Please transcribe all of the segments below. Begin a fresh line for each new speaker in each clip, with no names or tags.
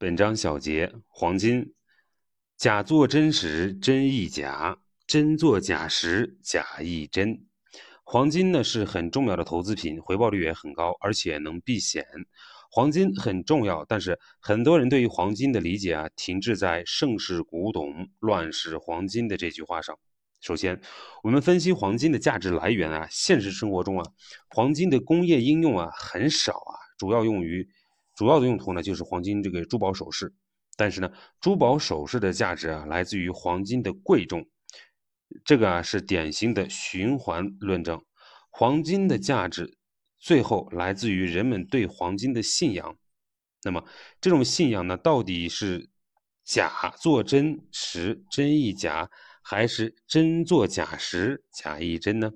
本章小结：黄金，假作真时，真亦假；真作假时，假亦真。黄金呢是很重要的投资品，回报率也很高，而且能避险。黄金很重要，但是很多人对于黄金的理解啊，停滞在“盛世古董，乱世黄金”的这句话上。首先，我们分析黄金的价值来源啊，现实生活中啊，黄金的工业应用啊很少啊，主要用于主要的用途呢就是黄金这个珠宝首饰。但是呢，珠宝首饰的价值啊来自于黄金的贵重，这个啊是典型的循环论证。黄金的价值最后来自于人们对黄金的信仰。那么这种信仰呢，到底是假作真时真亦假？还是真作假时，假亦真呢？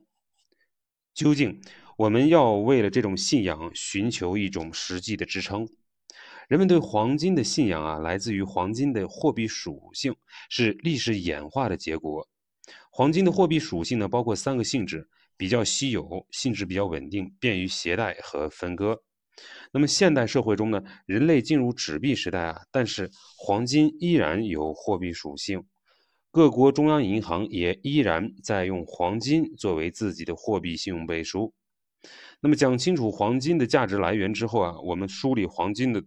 究竟我们要为了这种信仰寻求一种实际的支撑？人们对黄金的信仰啊，来自于黄金的货币属性，是历史演化的结果。黄金的货币属性呢，包括三个性质：比较稀有、性质比较稳定、便于携带和分割。那么现代社会中呢，人类进入纸币时代啊，但是黄金依然有货币属性。各国中央银行也依然在用黄金作为自己的货币信用背书。那么讲清楚黄金的价值来源之后啊，我们梳理黄金的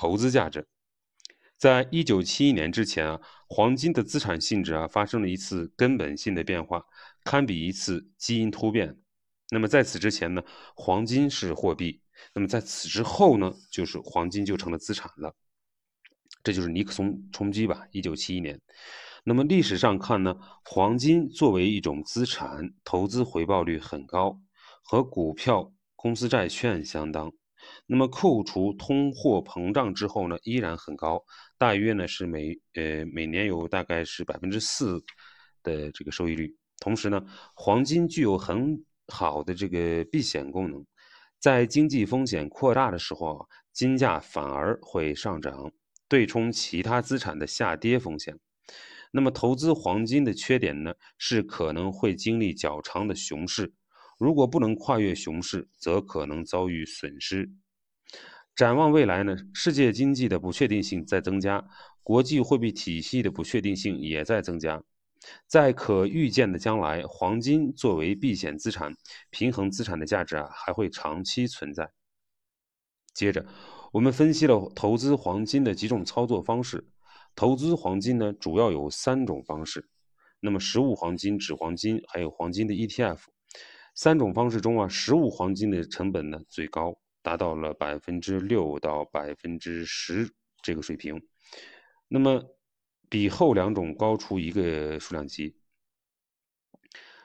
投资价值。在一九七一年之前啊，黄金的资产性质啊发生了一次根本性的变化，堪比一次基因突变。那么在此之前呢，黄金是货币；那么在此之后呢，就是黄金就成了资产了。这就是尼克松冲击吧，一九七一年。那么历史上看呢，黄金作为一种资产，投资回报率很高，和股票、公司债券相当。那么扣除通货膨胀之后呢，依然很高，大约呢是每呃每年有大概是百分之四的这个收益率。同时呢，黄金具有很好的这个避险功能，在经济风险扩大的时候啊，金价反而会上涨，对冲其他资产的下跌风险。那么，投资黄金的缺点呢，是可能会经历较长的熊市，如果不能跨越熊市，则可能遭遇损失。展望未来呢，世界经济的不确定性在增加，国际货币体系的不确定性也在增加。在可预见的将来，黄金作为避险资产、平衡资产的价值啊，还会长期存在。接着，我们分析了投资黄金的几种操作方式。投资黄金呢，主要有三种方式。那么实物黄金、纸黄金，还有黄金的 ETF，三种方式中啊，实物黄金的成本呢最高，达到了百分之六到百分之十这个水平。那么比后两种高出一个数量级。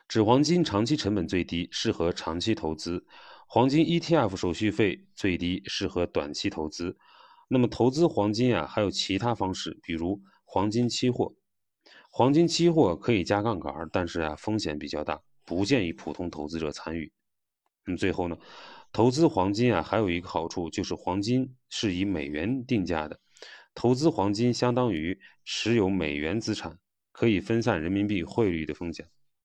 纸黄金长期成本最低，适合长期投资；黄金 ETF 手续费最低，适合短期投资。那么投资黄金啊，还有其他方式，比如黄金期货。黄金期货可以加杠杆，但是啊风险比较大，不建议普通投资者参与。那么最后呢，投资黄金啊还有一个好处，就是黄金是以美元定价的，投资黄金相当于持有美元资产，可以分散人民币汇率的风险。